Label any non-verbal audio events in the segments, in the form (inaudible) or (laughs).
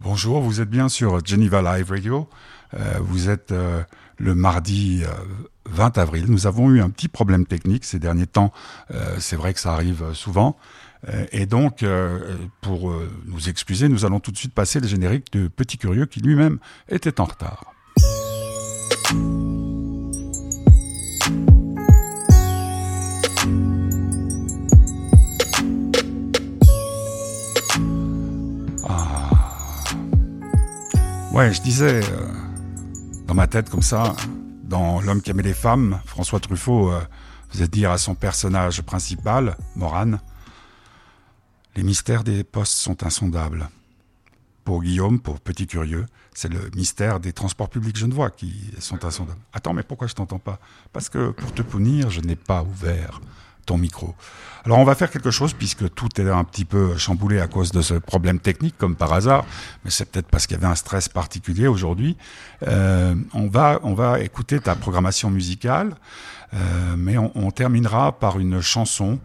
Bonjour, vous êtes bien sur Geneva Live Radio. Euh, vous êtes euh, le mardi 20 avril. Nous avons eu un petit problème technique ces derniers temps. C'est vrai que ça arrive souvent. Et donc, pour nous excuser, nous allons tout de suite passer le générique de Petit Curieux qui lui-même était en retard. Ouais, je disais, euh, dans ma tête comme ça, dans L'homme qui aimait les femmes, François Truffaut euh, faisait dire à son personnage principal, Morane, les mystères des postes sont insondables. Pour Guillaume, pour Petit Curieux, c'est le mystère des transports publics genevois qui sont insondables. Attends, mais pourquoi je t'entends pas? Parce que pour te punir, je n'ai pas ouvert ton micro. Alors on va faire quelque chose puisque tout est un petit peu chamboulé à cause de ce problème technique comme par hasard, mais c'est peut-être parce qu'il y avait un stress particulier aujourd'hui. Euh, on va on va écouter ta programmation musicale, euh, mais on, on, terminera par une chanson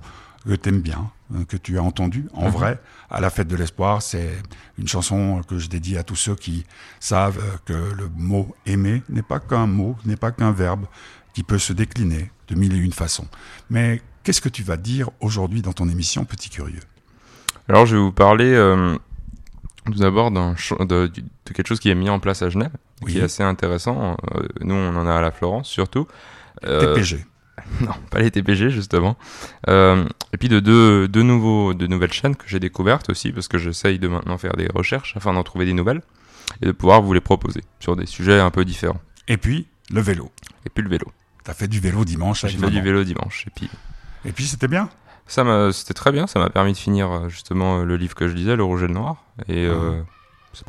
que t'aimes bien, euh, que tu as entendue en mhm. vrai à la fête de l'espoir. C'est une chanson que je dédie à tous ceux qui savent que le mot aimer n'est pas qu'un mot, n'est pas qu'un verbe qui peut se décliner de mille et une façons. Mais Qu'est-ce que tu vas dire aujourd'hui dans ton émission Petit Curieux? Alors, je vais vous parler euh, tout d'abord de, de, quelque chose qui est mis en place à Genève, qui est assez intéressant. Euh, nous, on en a à la Florence surtout. Euh, TPG. (laughs) Non, pas les TPG justement. et puis de deux, deux, nouveaux, de nouvelles chaînes que j'ai découvertes aussi, parce que j'essaye de maintenant faire des recherches afin d'en trouver des nouvelles et de pouvoir vous les proposer sur des sujets un peu différents. Et puis le vélo. Et puis le vélo. T'as fait du vélo dimanche J'ai fait du vélo dimanche. Et puis et puis c'était bien ça C'était très bien, ça m'a permis de finir euh, justement euh, le livre que je lisais, Le Rouge et le Noir. Et euh,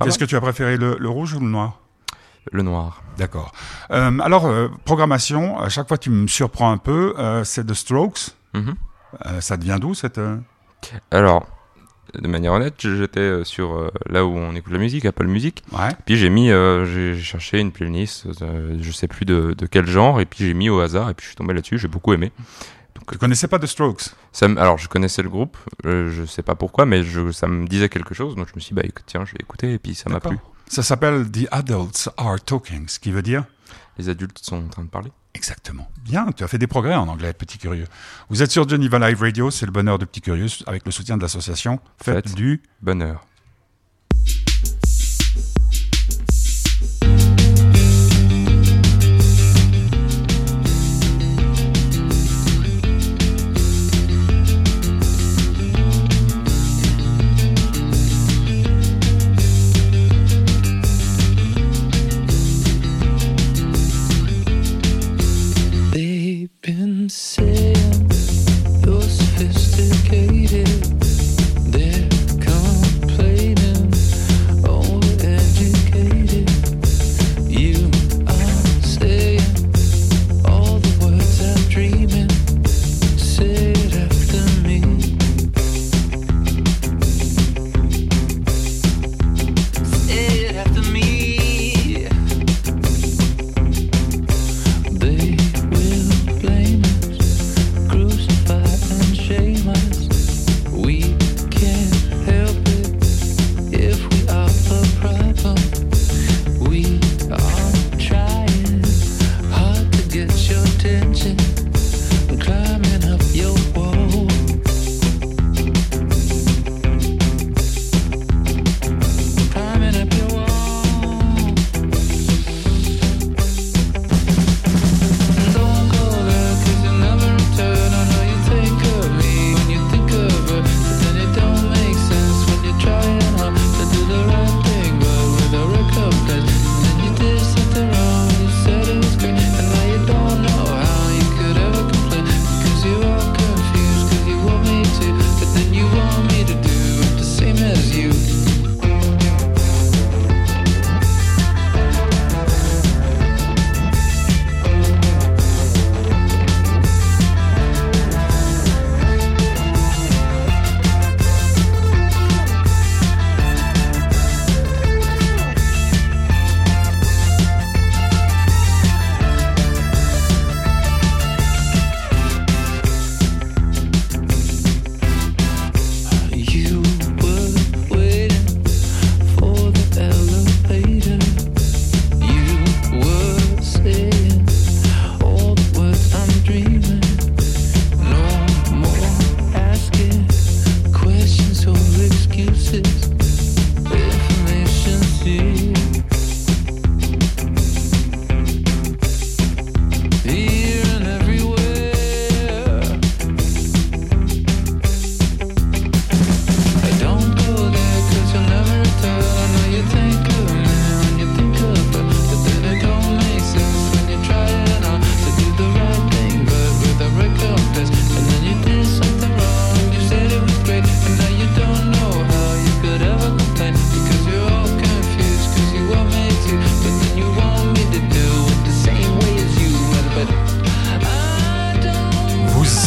Est-ce que tu as préféré le, rouge ou le noir? Le noir. D'accord. alors, programmation, à chaque fois tu me surprends un peu, c'est The Strokes. Mm-hmm. ça devient d'où cette... Alors, de manière honnête, j'étais sur là où on écoute la musique, Apple Music. Ouais. Puis j'ai mis, j'ai cherché une playlist, je sais plus de, de, quel genre, et puis j'ai mis au hasard, et puis je suis tombé là-dessus, j'ai beaucoup aimé. Tu connaissais pas The Strokes? Ça, Alors, je connaissais le groupe, euh, je sais pas pourquoi, mais je, ça me disait quelque chose, donc je me suis dit, bah, tiens, je vais écouter, et puis ça m'a plu. Ça s'appelle The Adults Are Talking, ce qui veut dire Les adultes sont en train de parler. Exactement. Bien, tu as fait des progrès en anglais, petit curieux. Vous êtes sur Geneva Live Radio, c'est le bonheur de petit curieux, avec le soutien de l'association Faites du bonheur.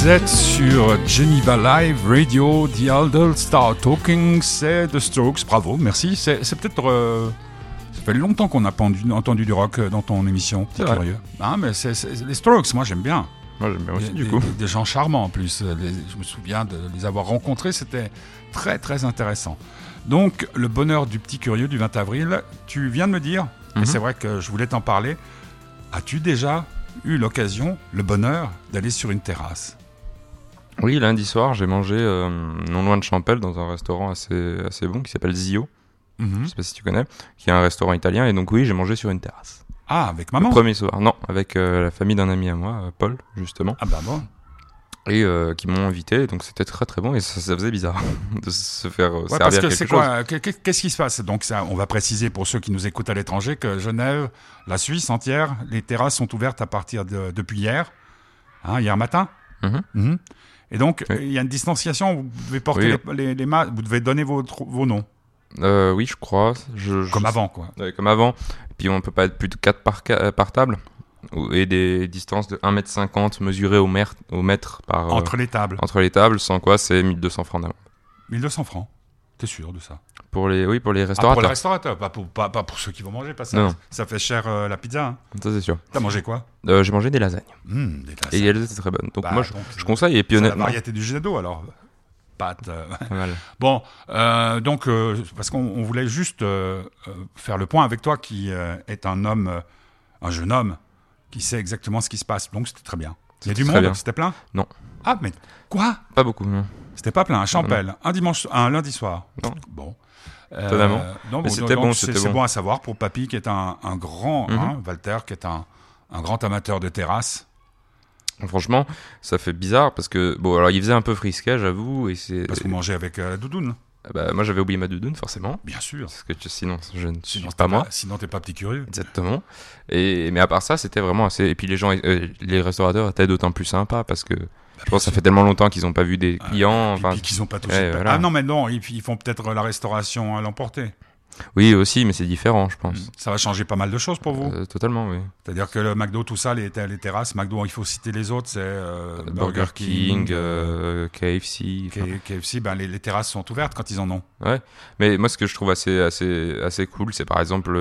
Vous êtes sur Geneva Live Radio, The Aldel Star Talking, c'est The Strokes. Bravo, merci. C'est peut-être. Euh, ça fait longtemps qu'on n'a pas entendu, du rock dans ton émission. C'est curieux. Ah, mais c'est les Strokes, moi j'aime bien. Moi j'aime bien aussi, du coup. Des, gens charmants en plus. je me souviens de les avoir rencontrés, c'était très très intéressant. Donc, le bonheur du petit curieux du 20 avril, tu viens de me dire, et mhm. c'est vrai que je voulais t'en parler, as-tu déjà eu l'occasion, le bonheur d'aller sur une terrasse? Oui, lundi soir, j'ai mangé euh, non loin de Champel dans un restaurant assez, assez bon qui s'appelle Zio. Mhm. Je ne sais pas si tu connais, qui est un restaurant italien. Et donc, oui, j'ai mangé sur une terrasse. Ah, avec maman? Le premier soir. Non, avec euh, la famille d'un ami à moi, euh, Paul, justement. Ah bah bon et euh, qui m'ont invité. Donc c'était très très bon et ça, faisait bizarre (laughs) de se faire euh, servir parce que c'est quoi Qu'est-ce qui se passe? Donc ça, on va préciser pour ceux qui nous écoutent à l'étranger que Genève, la Suisse entière, les terrasses sont ouvertes à partir de depuis hier, hein, hier matin? Mm-hmm. Mm-hmm. Et donc il y a une distanciation. Vous devez porter les, les, vous devez donner vos, vos noms. Euh, oui, je crois. Je, comme avant, quoi. comme avant. Et puis on peut pas être plus de 4 par, par table et des distances de 1m50 mesurées au, mètre, au mètre par. Euh, entre les tables. Entre les tables, sans quoi c'est 1200 francs d'amende. 1200 francs T'es sûr de ça? Pour les, Oui, pour les restaurateurs. Ah, pour les restaurateurs, pas pour, pas, pour ceux qui vont manger, pas ça. Ça fait cher euh, la pizza. Hein. Ça, c'est sûr. T'as mangé quoi? Euh, J'ai mangé des lasagnes. Mmh, des lasagnes. Et elles étaient très bonnes. Donc, bah, moi, je, conseille. Et puis, honnêtement. La variété du gelato, alors pâtes. (laughs) bon, euh, donc, parce qu'on voulait juste faire le point avec toi, qui est un homme, un jeune homme, qui sait exactement ce qui se passe. Donc c'était très bien. Il y a du monde, c'était plein? Non. Ah, mais quoi? Pas beaucoup, non. C'était pas plein, à Champel, un dimanche, un lundi soir. Non. Bon. Euh, non, mais c'était bon, c'est bon. à savoir pour Papy, qui est un, un grand, mhm. hein, Walter, qui est un, un grand amateur de terrasse. Franchement, ça fait bizarre parce que bon, alors il faisait un peu frisquet, j'avoue, et c'est. Parce qu'on mangeait avec euh, la doudoune. Ah bah, moi j'avais oublié ma doudoune forcément. Bien sûr. Parce que sinon je ne suis pas moi. sinon t'es pas petit curieux. Exactement. Et mais à part ça c'était vraiment assez. Et puis les gens, euh, les restaurateurs étaient d'autant plus sympas parce que je pense que ça fait tellement longtemps qu'ils n'ont pas vu des ah, clients. enfin, qu'ils n'ont pas touché. Ah non mais non, ils, ils font peut-être la restauration à l'emporter. Oui, aussi, mais c'est différent, je pense. Ça va changer pas mal de choses pour vous. Euh, totalement, oui. C'est-à-dire que le McDo, tout ça, les, les terrasses, McDo, il faut citer les autres, c'est euh, Burger, King, euh, KFC. KFC, ben les, terrasses sont ouvertes quand ils en ont. Ouais, mais moi, ce que je trouve assez, assez, assez cool, c'est par exemple,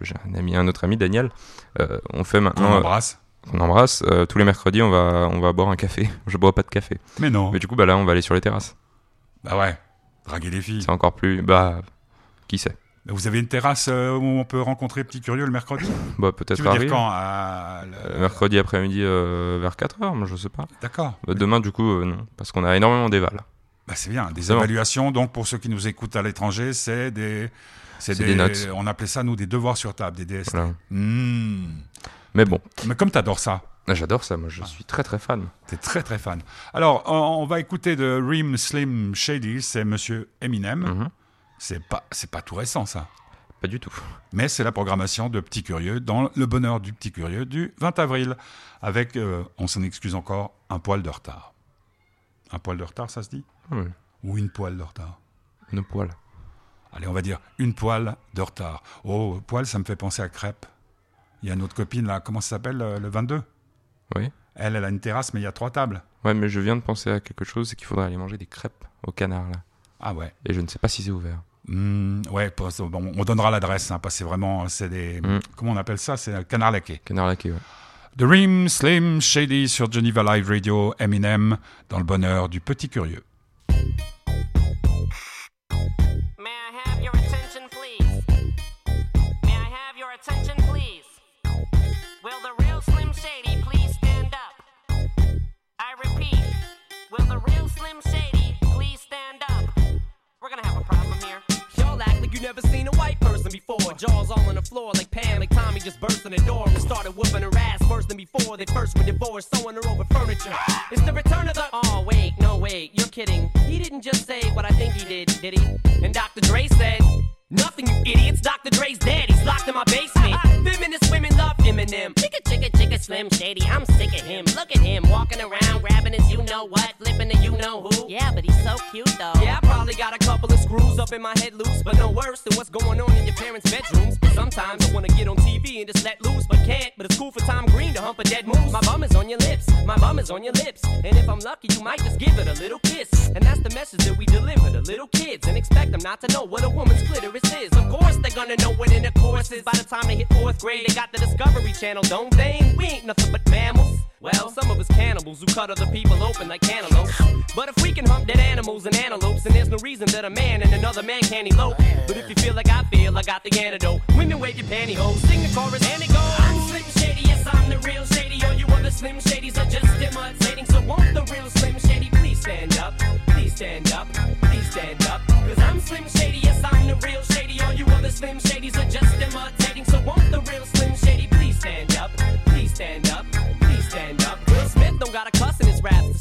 j'ai un ami, un autre ami, Daniel, on fait maintenant. On embrasse. On embrasse. tous les mercredis, on va, on va boire un café. (laughs) Je bois pas de café. Mais non. Mais du coup, bah là, on va aller sur les terrasses. Bah ouais. Draguer des filles. C'est encore plus. Bah qui sait Vous avez une terrasse euh, où on peut rencontrer Petit Curieux le mercredi? Bah, Peut-être veux dire quand? Euh, Mercredi après-midi euh, vers 4h, moi je sais pas. D'accord. Bah, demain du coup, non, parce qu'on a énormément d'éval. Bah, c'est bien, des évaluations, donc pour ceux qui nous écoutent à l'étranger, c'est des... C'est des, notes. On appelait ça, nous, des devoirs sur table, des DST. Hmm. Mais bon. Mais comme tu adores ça. Ah, j'adore ça, moi je suis très très fan. T'es très très fan. Alors, on, va écouter de Rim Slim Shady, c'est Monsieur Eminem. Mm-hmm. C'est pas, c'est pas tout récent, ça. Pas du tout. Mais c'est la programmation de Petit Curieux dans le bonheur du Petit Curieux du 20 avril, avec, euh, on s'en excuse encore, un poil de retard. Un poil de retard, ça se dit Oui. Ou une poêle de retard Une poêle. Allez, on va dire une poêle de retard. Oh, poêle, ça me fait penser à crêpe. Il y a une autre copine, là, comment ça s'appelle, le 22 Oui. Elle, elle a une terrasse, mais il y a trois tables. Ouais, mais je viens de penser à quelque chose, c'est qu'il faudrait aller manger des crêpes au canard, là. Ah ouais. Et je ne sais pas si c'est ouvert. Mmh, ouais, bon, on donnera l'adresse, hein, parce que c'est vraiment, c'est des, mmh. comment on appelle ça, c'est un canard laqué. Canard laqué, ouais. The Ream, Slim, Shady sur Geneva Live Radio, Eminem, dans le bonheur du petit curieux. In the door and started whooping her ass worse than before. They first were divorced, sewing her over furniture. It's the return of the. Oh, wait, no, wait, you're kidding. He didn't just say what I think he did, did he? And Dr. Dre said. Nothing, you idiots. Dr. Dre's dead. He's locked in my basement. Feminist women love Eminem. Chicka, chicka, chicka, Slim Shady. I'm sick of him. Look at him walking around, grabbing his you know what, flipping the you know who. Yeah, but he's so cute though. Yeah, I probably got a couple of screws up in my head loose, but no worse than what's going on in your parents' bedrooms. Sometimes I wanna get on and just let loose, but can't. But it's cool for Tom Green to hump a dead moose. My bum is on your lips, my bum is on your lips. And if I'm lucky, you might just give it a little kiss. And that's the message that we deliver to little kids and expect them not to know what a woman's clitoris is. Of course, they're gonna know what intercourse is. By the time they hit fourth grade, they got the Discovery Channel, don't they? We ain't nothing but mammals. Well, some of us cannibals who cut other people open like cantaloupes. But if we can hump dead animals and antelopes, then there's no reason that a man and another man can't elope. But if you feel like I feel, I got the antidote. Women wave your pantyhose, sing the chorus, and it goes. I'm Slim Shady, yes, I'm the real Shady. All you other Slim Shadys are just imitating. So won't the real Slim Shady please stand up? Please stand up,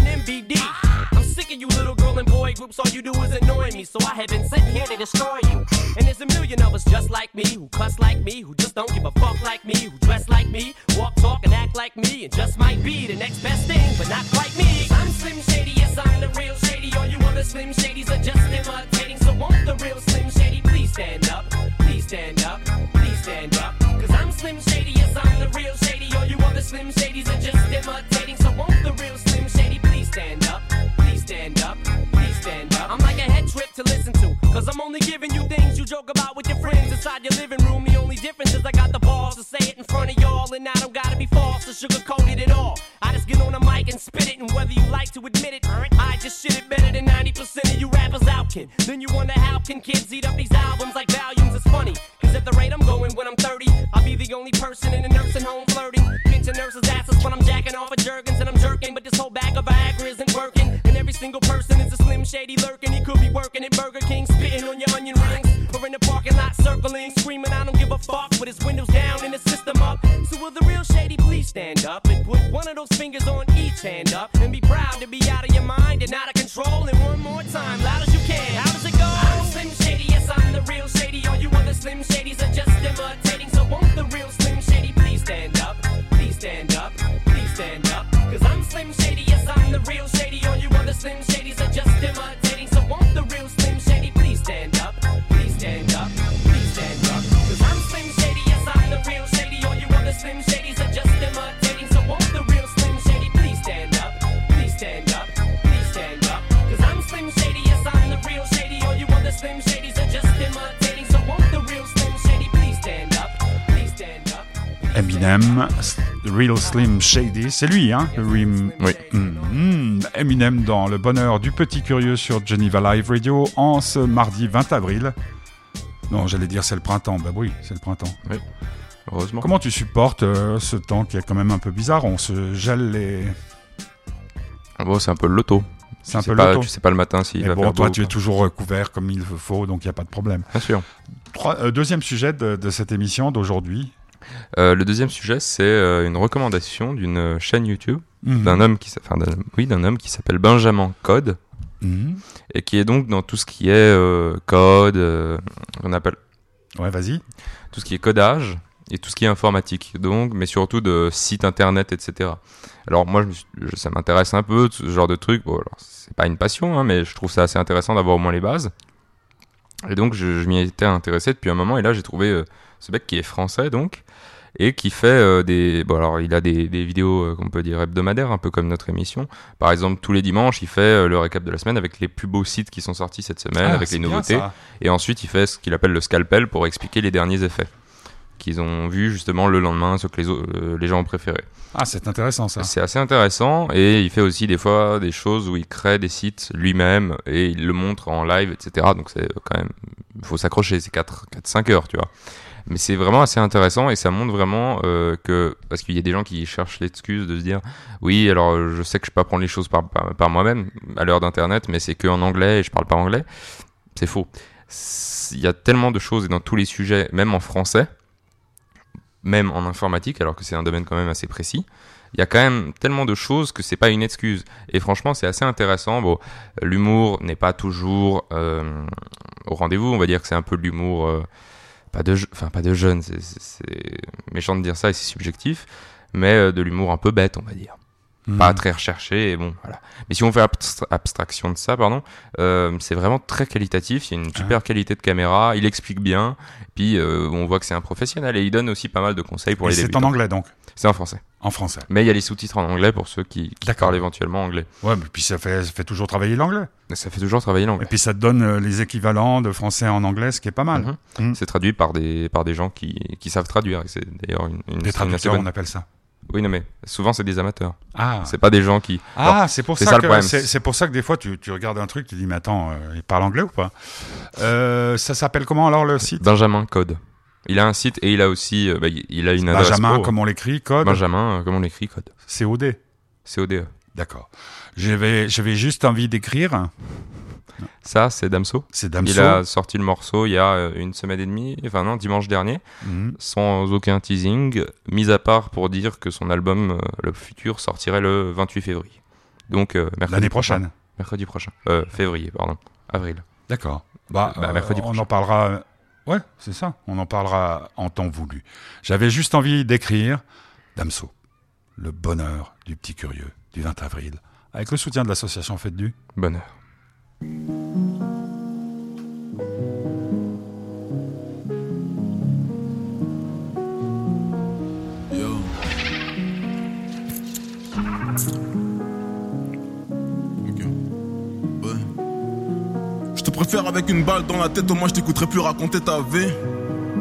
an MVD. I'm sick of you little girl and boy groups, all you do is annoy me. So I have been sitting here to destroy you. And there's a million of us just like me, who cuss like me, who just don't give a fuck like me, who dress like me, walk, talk, and act like me, and just might be the next best thing, but not quite me. Cause I'm only giving you things you joke about with your friends inside your living room. The only difference is I got the balls to say it in front of y'all. And I don't gotta be false or sugarcoated at all. I just get on the mic and spit it. And whether you like to admit it, I just shit it better than 90% of you rappers out can. Then you wonder how can kids eat up these albums like volumes? It's funny. Cause at the rate I'm going when I'm 30, I'll be the only person in a nursing home flirting. Pinching nurses' asses when I'm jacking off of Jergens and I'm jerking. But this single person is a slim shady lurking. He could be working at Burger King, spitting on your onion rings. Or in the parking lot circling, screaming, I don't give a fuck. With his windows down and his system up. So will the real shady please stand up and put one of those fingers on each hand up and be proud to be out of your mind and out of control. And one more time, loud as you can. How does it go? I'm Slim Shady, yes, I'm the real shady. All you other Slim Shadys are just imitating. So won't the real Slim Shady please stand up? Please stand up, Eminem, Real Slim Shady, c'est lui, hein le Oui. Mhm. Eminem dans Le Bonheur du Petit Curieux sur Geneva Live Radio en ce mardi 20 avril. Non, j'allais dire c'est le printemps. Bah oui, c'est le printemps. Heureusement. Comment tu supportes euh, ce temps qui est quand même un peu bizarre? On se gèle les. Bon, c'est un peu le loto. C'est un peu pas-. Tu sais pas le matin s'il va bon, faire toi, tu es toujours recouvert comme il faut, donc il n'y a pas de problème. Bien sûr. Trois- euh, deuxième sujet de, de cette émission d'aujourd'hui. Euh, le deuxième sujet, c'est euh, une recommandation d'une chaîne YouTube Mhm. d'un homme qui, s'a- enfin, d'un- oui, d'un homme qui s'appelle Benjamin Code Mhm. et qui est donc dans tout ce qui est euh, code, on appelle Ouais, vas-y. tout ce qui est codage et tout ce qui est informatique, donc, mais surtout de sites internet, etc. Alors moi, je me suis- je- ça m'intéresse un peu ce genre de truc. Bon, alors c'est pas une passion, hein, mais je trouve ça assez intéressant d'avoir au moins les bases. Et donc je, je m'y étais intéressé depuis un moment, et là j'ai trouvé euh, ce mec qui est français donc et qui fait euh, des bon alors il a des, des vidéos euh, qu'on peut dire hebdomadaires un peu comme notre émission. Par exemple tous les dimanches il fait le récap de la semaine avec les plus beaux sites qui sont sortis cette semaine Ah, avec c'est les bien, nouveautés. ça. et ensuite, il fait ce qu'il appelle le scalpel pour expliquer les derniers effets qu'ils ont vus justement le lendemain, ce que les, euh, les gens ont préféré. Ah, c'est intéressant ça. C'est assez intéressant et il fait aussi des fois des choses où il crée des sites lui-même et il le montre en live, etc. Donc c'est quand même il faut s'accrocher, c'est 4-5 heures, tu vois. Mais c'est vraiment assez intéressant et ça montre vraiment euh, que parce qu'il y a des gens qui cherchent l'excuse de se dire oui alors je sais que je peux apprendre les choses par, par, par moi-même à l'heure d'internet mais c'est que en anglais et je parle pas anglais c'est faux il y a tellement de choses et dans tous les sujets même en français même en informatique alors que c'est un domaine quand même assez précis il y a quand même tellement de choses que c'est pas une excuse. Et franchement c'est assez intéressant. Bon l'humour n'est pas toujours euh, au rendez-vous. On va dire que c'est un peu de l'humour euh, pas de, enfin pas de jeune, c'est méchant de dire ça et c'est subjectif, mais euh, de l'humour un peu bête, on va dire. Pas très recherché, et bon, voilà. Mais si on fait abstra- abstraction de ça, pardon, euh, c'est vraiment très qualitatif, il y a une super qualité de caméra, il explique bien, puis euh, on voit que c'est un professionnel, et il donne aussi pas mal de conseils pour Et les c'est en débutants. anglais donc, C'est en français. en français. Mais il y a les sous-titres en anglais pour ceux qui, parlent éventuellement anglais. Ouais, mais puis ça fait, ça fait toujours travailler l'anglais. Et ça fait toujours travailler Et l'anglais. puis ça te donne euh, les équivalents de français en anglais, ce qui est pas mal. Mhm. Mm. C'est traduit par des, par des gens qui, qui savent traduire, et c'est d'ailleurs une, une, Des traducteurs, bonne- on appelle ça. Oui, non, mais souvent c'est des amateurs. Ah, C'est pas des gens qui. ah c'est pour c'est ça, que c'est pour ça que des fois tu, tu regardes un truc, tu dis mais attends, euh, il parle anglais ou pas? Euh, Ça s'appelle comment alors le site? Benjamin Code. Il a un site et il a aussi. euh, bah, il a une adresse. Benjamin, pro. comme on l'écrit, code? Benjamin, comme on l'écrit, Code. COD. CODE. D'accord. J'avais j'avais juste envie d'écrire. Ça, c'est Damso. C'est Damso. Il a sorti le morceau il y a euh, une semaine et demie, enfin non, dimanche dernier, Mhm. sans aucun teasing, mis à part pour dire que son album, euh, le futur, sortirait le 28 février. Donc, euh, mercredi L'année prochain. prochaine. Mercredi prochain. Euh, février, pardon. Avril. D'accord. Bah, Bah, mercredi on prochain. en parlera. Ouais, c'est ça. On en parlera en temps voulu. J'avais juste envie d'écrire Damso, le bonheur du petit curieux du 20 avril, avec le soutien de l'association Fête du. Bonheur. Je te préfère avec une balle dans la tête, au moins je t'écouterai plus raconter ta vie.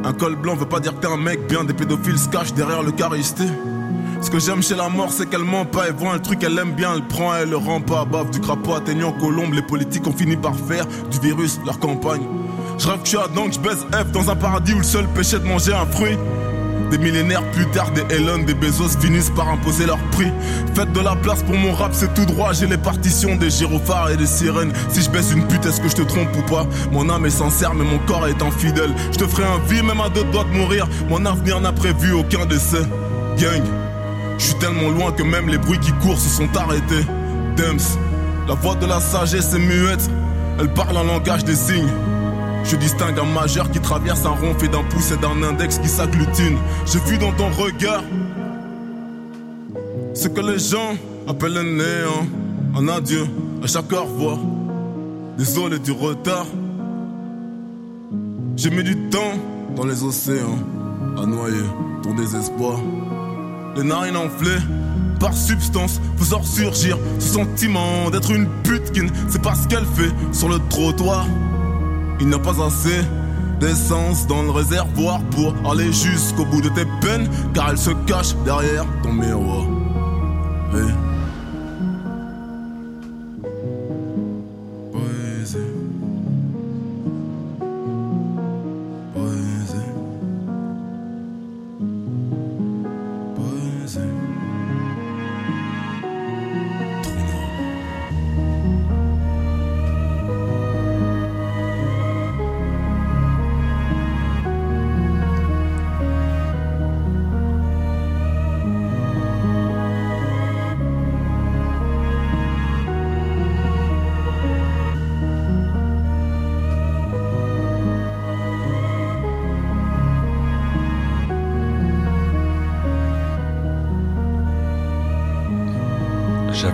Un col blanc veut pas dire que t'es un mec bien, des pédophiles se cachent derrière le charisté. Ce que j'aime chez la mort, c'est qu'elle ment pas et voit un truc, elle aime bien, elle prend, elle le rend pas. Bave du crapaud atteignant Colombe, les politiques ont fini par faire du virus leur campagne. Je rêve que je suis Adam, que je baise F dans un paradis où le seul péché de manger un fruit. Des millénaires plus tard, des Elon, des Bezos finissent par imposer leur prix. Faites de la place pour mon rap, c'est tout droit. J'ai les partitions des gyrophares et des sirènes. Si je baisse une pute, est-ce que je te trompe ou pas? Mon âme est sincère, mais mon corps est infidèle. Je te ferai un vie, même à deux doigts de mourir. Mon avenir n'a prévu aucun décès. Gang, je suis tellement loin que même les bruits qui courent se sont arrêtés. Dems, la voix de la sagesse est muette. Elle parle un langage des signes. Je distingue un majeur qui traverse un rond fait d'un pouce et d'un index qui s'agglutine. J'ai vu dans ton regard ce que les gens appellent le néant. Un adieu à chaque au revoir. Désolé du retard. J'ai mis du temps dans les océans à noyer ton désespoir. Les narines enflées par substance, faisant surgir ce sentiment d'être une ne sait pas ce qu'elle fait sur le trottoir. Il n'y a pas assez d'essence dans le réservoir pour aller jusqu'au bout de tes peines, car elle se cache derrière ton miroir.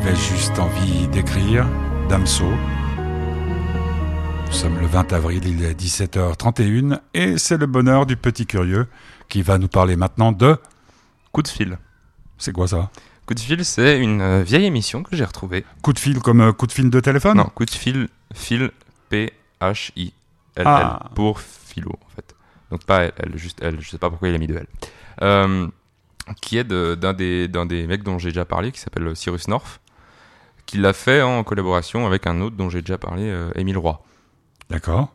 J'avais juste envie d'écrire Damso. Nous sommes le 20 avril, il est 17h31 et c'est le bonheur du petit curieux qui va nous parler maintenant de. Coup de fil. C'est quoi ça? Coup de fil, c'est une euh, vieille émission que j'ai retrouvée. Coup de fil comme euh, coup de fil de téléphone? Non, coup de fil, fil, P-H-I-L-L, Ah. pour philo, en fait. Donc pas elle, elle, juste elle, je sais pas pourquoi il a mis deux L. Euh, qui est de- d'un des, d'un des mecs dont j'ai déjà parlé, qui s'appelle Cyrus North, qui l'a fait en collaboration avec un autre dont j'ai déjà parlé, euh, Émile Roy. D'accord.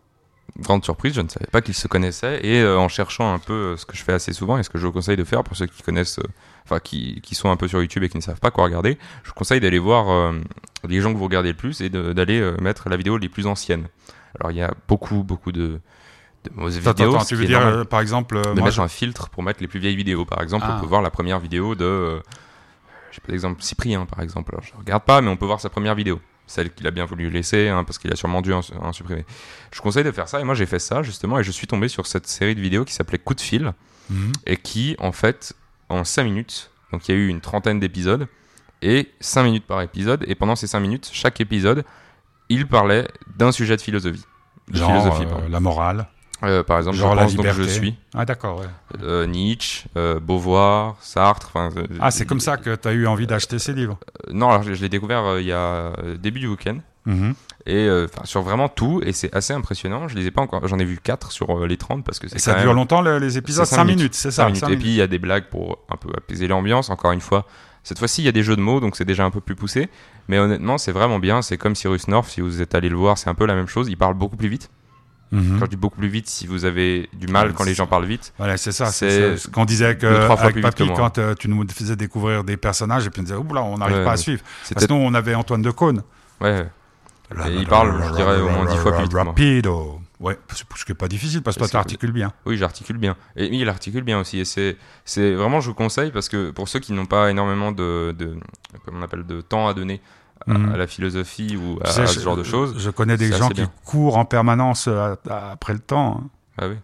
grande surprise, je ne savais pas qu'ils se connaissaient. Et euh, en cherchant un peu euh, ce que je fais assez souvent et ce que je vous conseille de faire pour ceux qui connaissent, enfin qui, qui sont un peu sur YouTube et qui ne savent pas quoi regarder, je vous conseille d'aller voir les gens que vous regardez le plus et d'aller mettre la vidéo les plus anciennes. Alors il y a beaucoup, beaucoup de, de mauvaises vidéos. attends, tu veux dire, euh, par exemple, de moi, mettre je- un filtre pour mettre les plus vieilles vidéos. Par exemple, Ah. on peut voir la première vidéo de, j'ai pas d'exemple, Cyprien par exemple. Alors, je regarde pas, mais on peut voir sa première vidéo, celle qu'il a bien voulu laisser, hein, parce qu'il a sûrement dû en, en supprimer. Je conseille de faire ça, et moi j'ai fait ça justement, et je suis tombé sur cette série de vidéos qui s'appelait Coup de fil, Mhm. et qui en fait, en 5 minutes, donc il y a eu une trentaine d'épisodes, et 5 minutes par épisode, et pendant ces 5 minutes, chaque épisode, il parlait d'un sujet de philosophie. De genre philosophie, euh, la morale. Euh, par exemple, genre je la pense donc liberté. je suis Ah d'accord, ouais. euh, Nietzsche, euh, Beauvoir, Sartre. Ah, c'est comme ça que tu as eu envie d'acheter ces livres. non, alors je, je l'ai découvert il y a début du week-end Mhm. et sur vraiment tout et c'est assez impressionnant. Je les ai pas encore, j'en ai vu 4 sur les 30 parce que c'est ça dure même longtemps le- les épisodes? C'est 5 cinq minutes, c'est ça minutes. Et puis il y a des blagues pour un peu apaiser l'ambiance. Encore une fois, cette fois-ci il y a des jeux de mots donc c'est déjà un peu plus poussé. Mais honnêtement, c'est vraiment bien. C'est comme Cyrus North. Si vous êtes allé le voir, c'est un peu la même chose. Il parle beaucoup plus vite. Mhm. Quand je dis beaucoup plus vite, si vous avez du mal Ouais, quand les gens parlent vite, Voilà, c'est ça. C'est ce qu'on disait que deux, trois fois avec plus vite Papy, quand euh, tu nous faisais découvrir des personnages, et puis on disait, oula, on n'arrive Ouais, pas à suivre. c'était Parce que nous, on avait Antoine Decaune. ouais. Et il parle, je dirais, au moins dix fois plus vite. Rapido. Ouais, ce qui est pas difficile parce que toi, tu articules bien. Oui, j'articule bien. Et il articule bien aussi. Et c'est, c'est vraiment, je vous conseille parce que pour ceux qui n'ont pas énormément de, de, comment on appelle, de temps à donner à, Mhm. à la philosophie ou à, sais, ce genre de choses. Je connais des gens qui courent en permanence euh, à- après le temps, hein, Ah oui,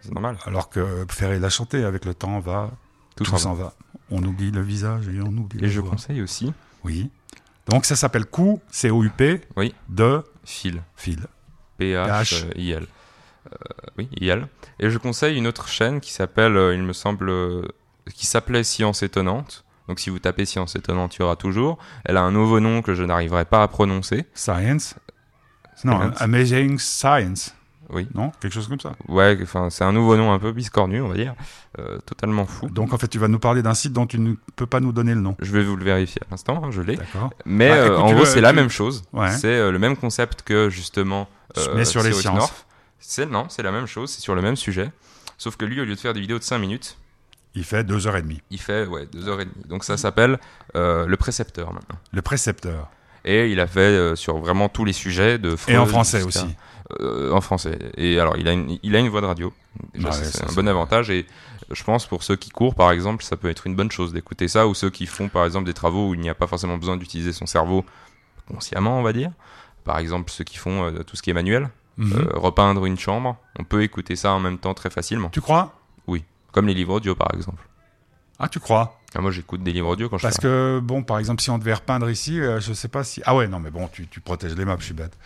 c'est normal. alors que Ferré l'a chanté, avec le temps va, Tout, tout s'en va. On oublie le visage et on oublie Et je voix. conseille aussi Oui. Donc ça s'appelle coup, C-O-U-P, Oui. de Phil. fil. P-H-I-L. Euh, oui, I-L. Et je conseille une autre chaîne qui s'appelle, euh, il me semble, euh, qui s'appelait Science Étonnante. Donc si vous tapez Science Étonnante, il y aura toujours. Elle a un nouveau nom que je n'arriverai pas à prononcer. Science? Non, Science. Amazing Science. Oui. Non Quelque chose comme ça. Ouais, enfin, c'est un nouveau nom un peu biscornu, on va dire. Euh, totalement fou. Donc en fait, tu vas nous parler d'un site dont tu ne peux pas nous donner le nom. Je vais vous le vérifier à l'instant, hein, je l'ai. D'accord. Mais Bah, euh, en gros, c'est la même chose. Ouais. C'est euh, le même concept que justement. Mais sur les sciences. C'est non, c'est la même chose. C'est sur le même sujet. Sauf que lui, au lieu de faire des vidéos de 5 minutes, Il fait deux heures et demie. il fait ouais deux heures et demie. Donc ça s'appelle euh, le précepteur maintenant. Le précepteur. Et il a fait euh, sur vraiment tous les sujets de. Et en français aussi. Euh, en français. Et alors, il a une, il a une voix de radio. Déjà, Ah ça, ouais, c'est un bon vrai. avantage. Et je pense pour ceux qui courent, par exemple, ça peut être une bonne chose d'écouter ça. Ou ceux qui font, par exemple, des travaux où il n'y a pas forcément besoin d'utiliser son cerveau consciemment, on va dire. Par exemple, ceux qui font tout ce qui est manuel, Mhm. repeindre une chambre. On peut écouter ça en même temps très facilement. Tu crois? Comme les livres audio, par exemple. Ah, tu crois? Ah, moi, j'écoute des livres audio quand Parce je fais que, bon, par exemple, si on devait repeindre ici, euh, je sais pas si. Ah ouais, non, mais bon, tu, tu protèges les meubles, je suis bête.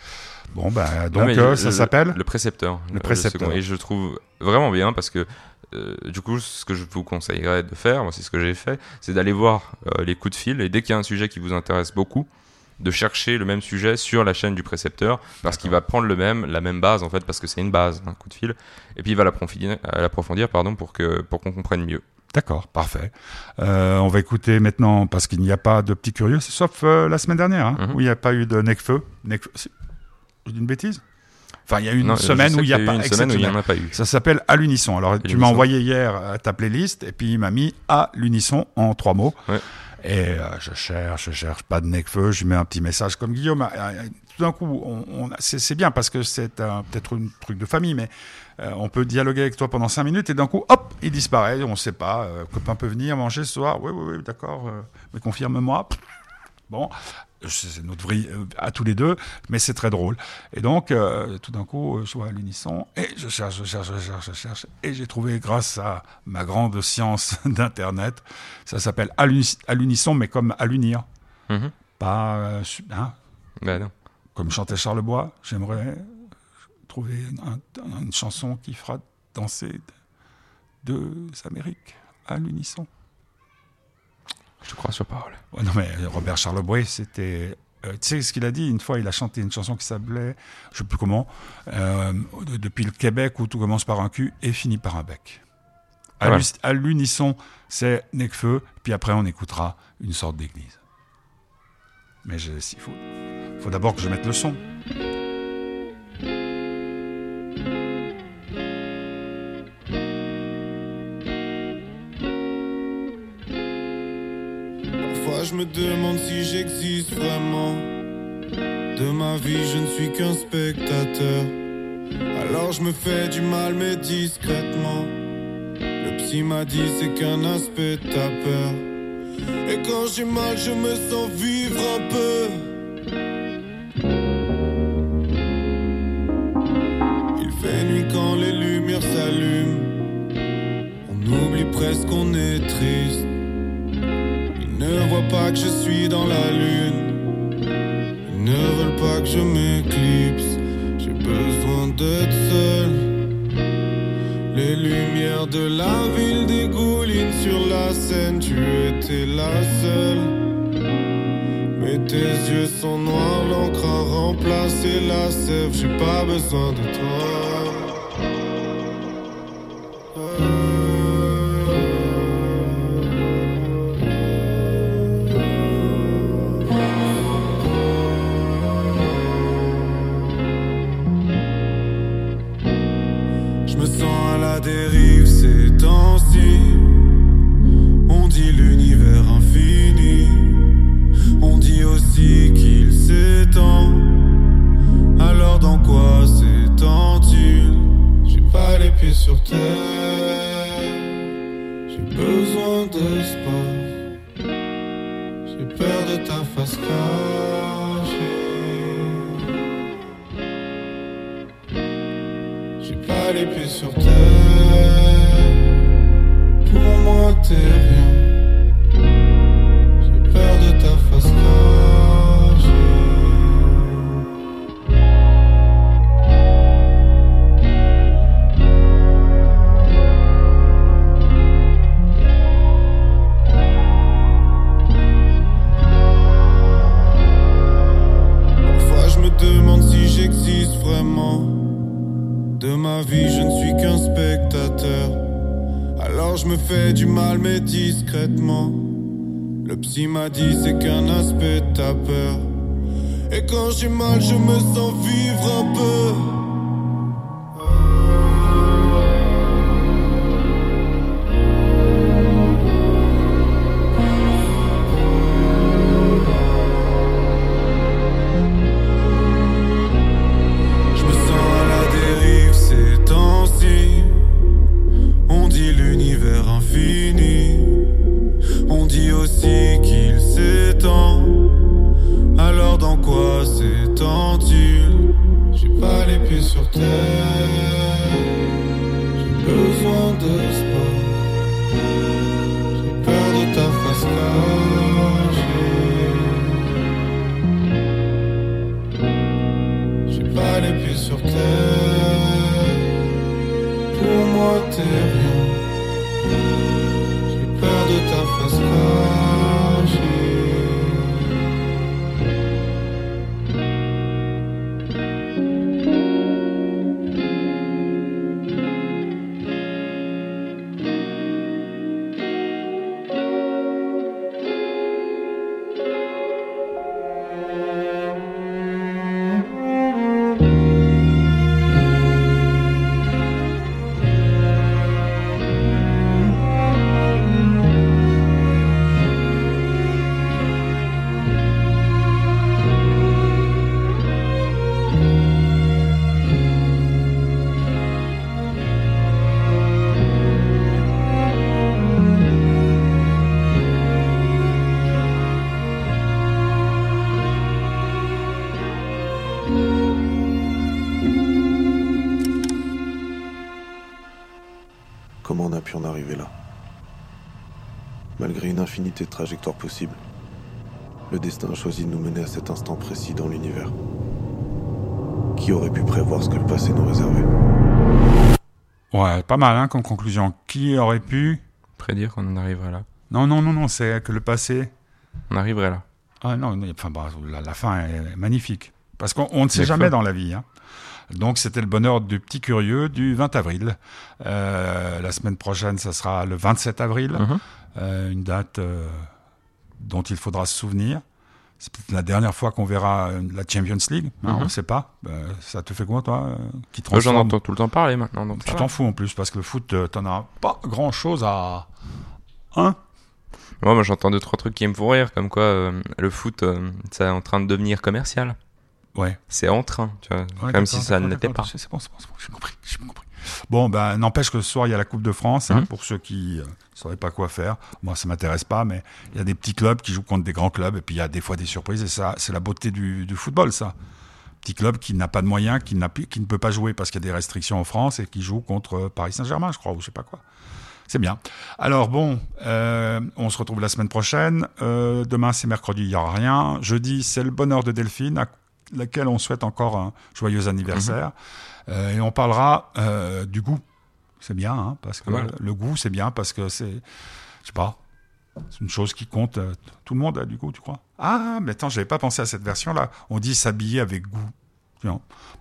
Bon, bah, donc, Non, euh, ça le- s'appelle Le précepteur. Le précepteur. Et je trouve vraiment bien parce que, euh, du coup, ce que je vous conseillerais de faire, moi, c'est ce que j'ai fait, c'est d'aller voir euh, les coups de fil et dès qu'il y a un sujet qui vous intéresse beaucoup, de chercher le même sujet sur la chaîne du précepteur parce qu'il va prendre le même, la même base en fait, parce que c'est une base, un coup de fil, et puis il va l'approfondir, euh, l'approfondir pardon, pour que pour qu'on comprenne mieux. D'accord, parfait. Euh, on va écouter maintenant, parce qu'il n'y a pas de petits curieux, sauf euh, la semaine dernière, hein, Mhm. où il n'y a pas eu de Necfeu. Necfeu une bêtise? Enfin, il y a eu une Non, semaine où il n'y a pas une semaine où il en a pas eu. Ça s'appelle À l'unisson. Alors, tu m'as envoyé hier ta playlist, et puis il m'a mis À l'unisson en trois mots. Ouais. Et euh, je cherche, je cherche pas de Necfeu, je mets un petit message comme Guillaume. Euh, euh, Tout d'un coup, on, on- c'est bien parce que c'est peut-être un truc de famille, mais euh, on peut dialoguer avec toi pendant cinq minutes et d'un coup, hop, il disparaît. On ne sait pas. Euh, copain peut venir manger ce soir. Oui, oui, oui, d'accord. mais confirme-moi. Bon, c'est notre vrille euh, à tous les deux, mais c'est très drôle. Et donc, euh, tout d'un coup, euh, je vois à l'unisson, et je cherche, je cherche, je cherche, je cherche, et j'ai trouvé, grâce à ma grande science (laughs) d'Internet, ça s'appelle à l'uni- à l'unisson, mais comme à l'unir. Mhm. Pas, euh, hein, Bah non. comme chantait Charles Bois, j'aimerais trouver un- une chanson qui fera danser deux Amériques à l'unisson. Je te crois sur parole. Non, mais Robert Charlebois, c'était. euh, tu sais ce qu'il a dit? Une fois, il a chanté une chanson qui s'appelait, je sais plus comment, euh, de- depuis le Québec où tout commence par un cul et finit par un bec. À l'us- À l'unisson, c'est Necfeu, puis après on écoutera une sorte d'église. Mais il faut, faut d'abord que je mette le son. Je me demande si j'existe vraiment. De ma vie, je ne suis qu'un spectateur. Alors je me fais du mal, mais discrètement. Le psy m'a dit c'est qu'un aspect de ta peur. Et quand j'ai mal, je me sens vivre un peu. Il fait nuit quand les lumières s'allument. On oublie presque qu'on est triste. Ne voient pas que je suis dans la lune. Ne veulent pas que je m'éclipse. J'ai besoin d'être seul. Les lumières de la ville dégoulinent sur la scène. Tu étais la seule. Mais tes yeux sont noirs, l'encre a remplacé la sève. J'ai pas besoin de toi. Sur terre. Fais du mal, mais discrètement. Le psy m'a dit c'est qu'un aspect de ta peur. Et quand j'ai mal, je me sens vivre un peu. J'ai peur de ta face infinité de trajectoires possibles, le destin a choisi de nous mener à cet instant précis dans l'univers. Qui aurait pu prévoir ce que le passé nous réservait? Ouais, pas mal hein, comme conclusion. Qui aurait pu Prédire qu'on en arriverait là. Non, non, non, non, c'est que le passé. On arriverait là. Ah non, enfin, bah, la, la fin est magnifique. Parce qu'on on ne sait jamais dans la vie. hein. Donc c'était le bonheur du petit curieux du 20 avril. Euh, la semaine prochaine, ça sera le 27 avril. Mhm. Euh, une date euh, dont il faudra se souvenir. C'est peut-être la dernière fois qu'on verra la Champions League. hein, Mhm. On ne sait pas. Euh, ça te fait quoi, toi qui J'en entends tout le temps parler maintenant. Donc Tu t'en fous en plus parce que le foot, t'en as pas grand-chose à... Hein Ouais, moi j'entends deux trois trucs qui me font rire, comme quoi euh, le foot, euh, c'est en train de devenir commercial. Ouais. C'est en train, tu vois, Ouais, comme si ça ne l'était pas. C'est bon, c'est bon, c'est bon, j'ai compris, j'ai compris. Bon, ben, n'empêche que ce soir, il y a la Coupe de France, hein, Mhm. pour ceux qui ne sauraient pas quoi faire. Moi, ça m'intéresse pas, mais il y a des petits clubs qui jouent contre des grands clubs, et puis il y a des fois des surprises, et ça, c'est la beauté du, du football, ça. Petit club qui n'a pas de moyens, qui, qui ne peut pas jouer parce qu'il y a des restrictions en France, et qui joue contre euh, Paris Saint-Germain, je crois, ou je sais pas quoi. C'est bien. Alors bon, euh, on se retrouve la semaine prochaine. Euh, demain, c'est mercredi, il n'y aura rien. Jeudi, c'est le bonheur de Delphine, à laquelle on souhaite encore un joyeux anniversaire. Euh, et on parlera euh, du goût. C'est bien, hein, parce que le goût, c'est bien, parce que c'est, je sais pas, c'est une chose qui compte. euh, Tout le monde a du goût, tu crois? Ah, mais attends, j'avais pas pensé à cette version-là. On dit s'habiller avec goût.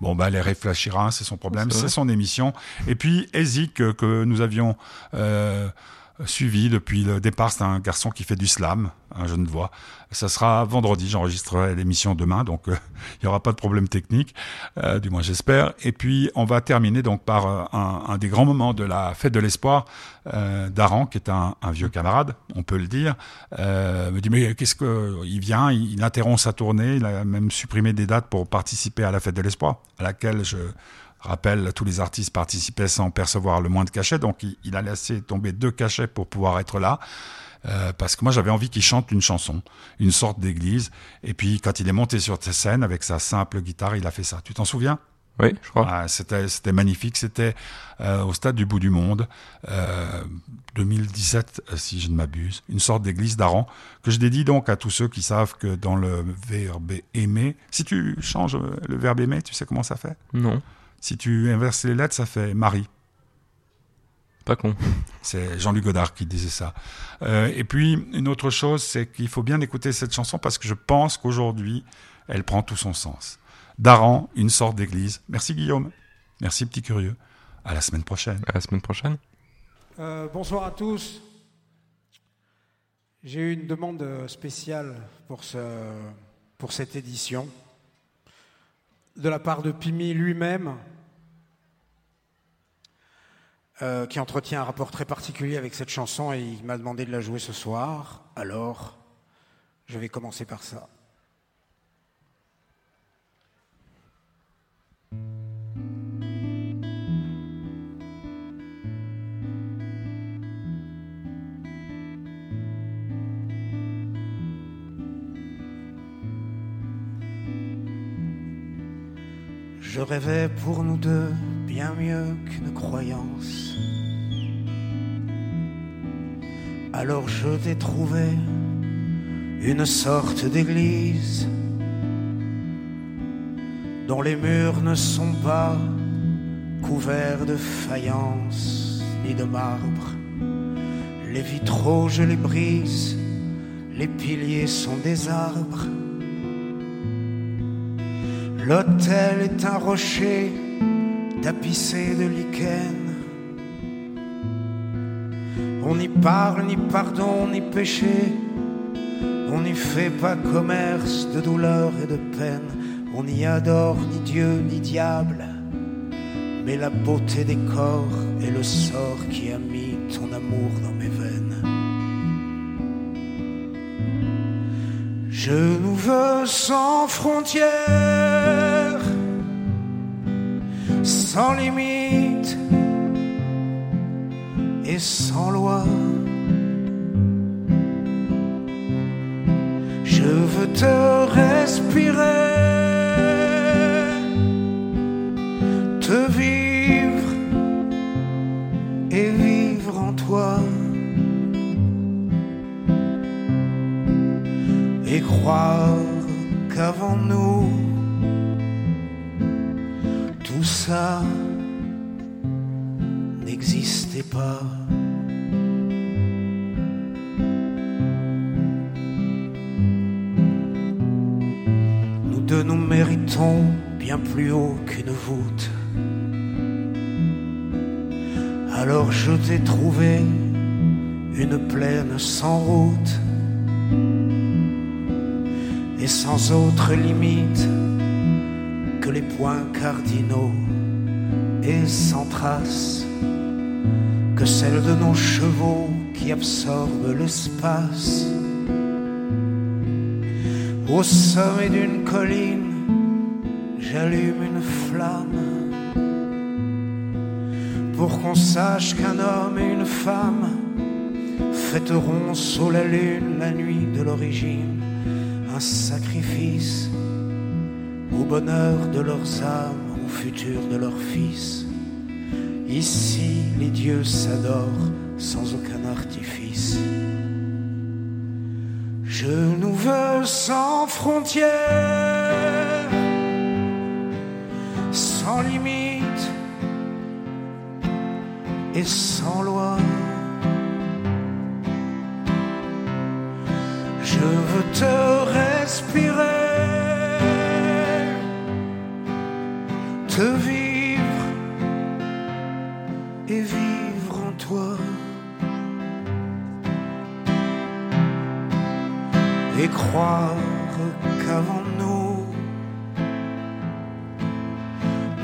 Bon, bah, elle réfléchira, c'est son problème, C'est son émission. Et puis, Ezik, que, que nous avions euh, suivi depuis le départ, c'est un garçon qui fait du slam, un jeune voix. Ça sera vendredi, j'enregistrerai l'émission demain, donc euh, (laughs) il n'y aura pas de problème technique, euh, du moins j'espère. Et puis, on va terminer donc par euh, un, des grands moments de la fête de l'espoir. Daran, qui est un, vieux camarade, on peut le dire, me dit mais qu'est-ce que il vient, il, interrompt sa tournée, il a même supprimé des dates pour participer à la fête de l'espoir, à laquelle je rappelle tous les artistes participaient sans percevoir le moins de cachet, donc il a laissé tomber deux cachets pour pouvoir être là. Euh, parce que moi j'avais envie qu'il chante une chanson, une sorte d'église. Et puis quand il est monté sur cette scène avec sa simple guitare, il a fait ça. Tu t'en souviens? Oui, je crois. ah, c'était, c'était magnifique. C'était euh, au stade du bout du monde, euh, 2017, euh, si je ne m'abuse, une sorte d'église d'Aran que je dédie donc à tous ceux qui savent que dans le verbe aimer, si tu changes le verbe aimer, tu sais comment ça fait? Non, Si tu inverses les lettres, ça fait Marie. Pas con. C'est Jean-Luc Godard qui disait ça. Euh, et puis, une autre chose, c'est qu'il faut bien écouter cette chanson parce que je pense qu'aujourd'hui, elle prend tout son sens. Daran, une sorte d'église. Merci Guillaume. Merci Petit Curieux. À la semaine prochaine. À la semaine prochaine. Euh, bonsoir à tous. J'ai eu une demande spéciale pour, ce, pour cette édition de la part de Pimi lui-même, euh, qui entretient un rapport très particulier avec cette chanson et il m'a demandé de la jouer ce soir. Alors, je vais commencer par ça. Je rêvais pour nous deux bien mieux qu'une croyance. Alors je t'ai trouvé une sorte d'église dont les murs ne sont pas couverts de faïence ni de marbre. Les vitraux, je les brise, les piliers sont des arbres. L'hôtel est un rocher tapissé de lichen. On n'y parle ni pardon ni péché. On n'y fait pas commerce de douleur et de peine. On n'y adore ni Dieu ni diable. Mais la beauté des corps est le sort qui a mis ton amour dans mes veines. Je nous veux sans frontières, sans limite et sans loi. Je veux te respirer, te vivre et vivre en toi. et croire qu'avant nous, tout ça n'existait pas. Nous deux nous méritons bien plus haut qu'une voûte. Alors je t'ai trouvé une plaine sans route et sans autre limite les points cardinaux et sans trace que celle de nos chevaux qui absorbe l'espace. Au sommet d'une colline, j'allume une flamme pour qu'on sache qu'un homme et une femme fêteront sous la lune la nuit de l'origine un sacrifice au bonheur de leurs âmes, au futur de leurs fils. Ici, les dieux s'adorent sans aucun artifice. Je nous veux sans frontières, sans limite et sans loi. Je veux te te vivre et vivre en toi. Et croire qu'avant nous,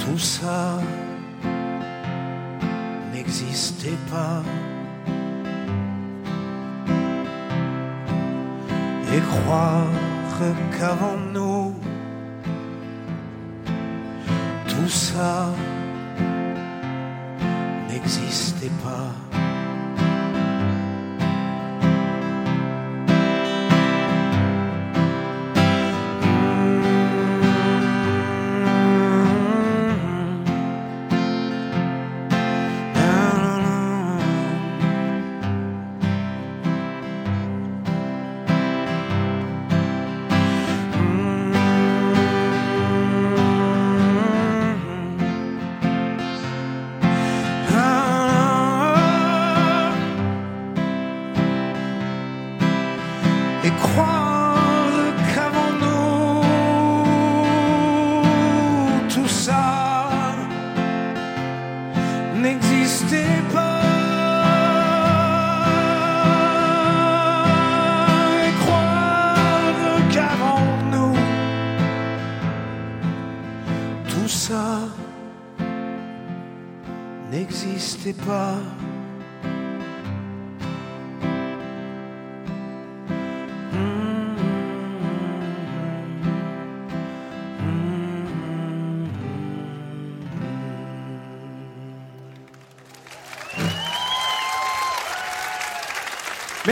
tout ça n'existait pas. Et croire qu'avant nous, tout ça n'existait pas.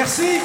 Merci.